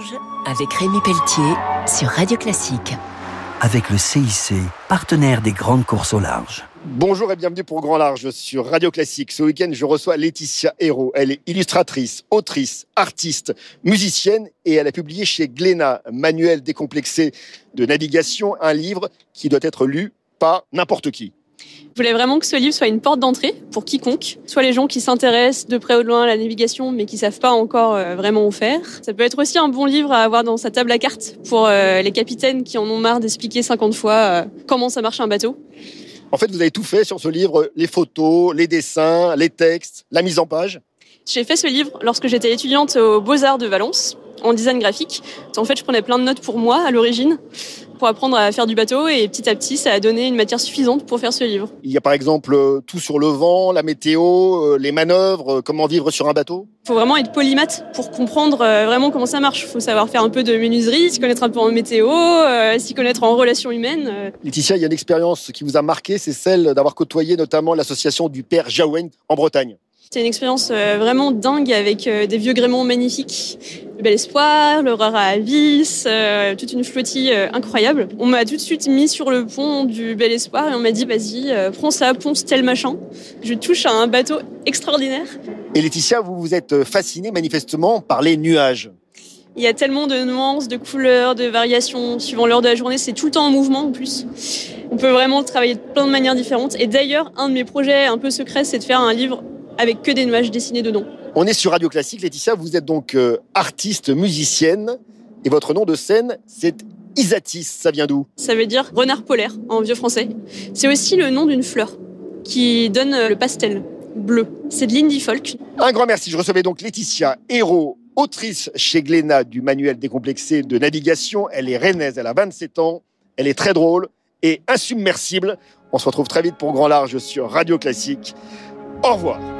large avec Rémi Pelletier sur Radio Classique. Avec le CIC, partenaire des grandes courses au large. Bonjour et bienvenue pour Grand Large sur Radio Classique. Ce week-end, je reçois Laetitia Hérault. Elle est illustratrice, autrice, artiste, musicienne et elle a publié chez Glénat, Manuel décomplexé de navigation, un livre qui doit être lu par n'importe qui. Je voulais vraiment que ce livre soit une porte d'entrée pour quiconque, soit les gens qui s'intéressent de près ou de loin à la navigation mais qui savent pas encore euh, vraiment où faire. Ça peut être aussi un bon livre à avoir dans sa table à cartes pour euh, les capitaines qui en ont marre d'expliquer 50 fois euh, comment ça marche un bateau. En fait, vous avez tout fait sur ce livre, les photos, les dessins, les textes, la mise en page. J'ai fait ce livre lorsque j'étais étudiante aux Beaux-Arts de Valence en design graphique. En fait, je prenais plein de notes pour moi à l'origine pour apprendre à faire du bateau et petit à petit, ça a donné une matière suffisante pour faire ce livre. Il y a par exemple euh, tout sur le vent, la météo, euh, les manœuvres, euh, comment vivre sur un bateau. Il faut vraiment être polymath pour comprendre vraiment comment ça marche. Il faut savoir faire un peu de menuiserie, s'y connaître un peu en météo, s'y connaître en relations humaines. Laetitia, il y a une expérience qui vous a marqué, c'est celle d'avoir côtoyé notamment l'association du père Jaouen en Bretagne. C'était une expérience vraiment dingue avec des vieux gréments magnifiques le Bel Espoir, le Rara Avis, euh, toute une flottille euh, incroyable. On m'a tout de suite mis sur le pont du Bel Espoir et on m'a dit vas-y, euh, prends ça, ponce tel machin. Je touche à un bateau extraordinaire. Et Laetitia, vous vous êtes fascinée manifestement par les nuages. Il y a tellement de nuances, de couleurs, de variations suivant l'heure de la journée. C'est tout le temps en mouvement en plus. On peut vraiment travailler de plein de manières différentes. Et d'ailleurs, un de mes projets un peu secrets, c'est de faire un livre avec que des nuages dessinés dedans. On est sur Radio Classique. Laetitia, vous êtes donc euh, artiste, musicienne. Et votre nom de scène, c'est Isatis. Ça vient d'où? Ça veut dire renard polaire en vieux français. C'est aussi le nom d'une fleur qui donne euh, le pastel bleu. C'est de l'indie folk. Un grand merci. Je recevais donc Laetitia Hérault, autrice chez Glénat du manuel décomplexé de navigation. Elle est rennaise, elle a 27 ans. Elle est très drôle et insubmersible. On se retrouve très vite pour Grand Large sur Radio Classique. Au revoir.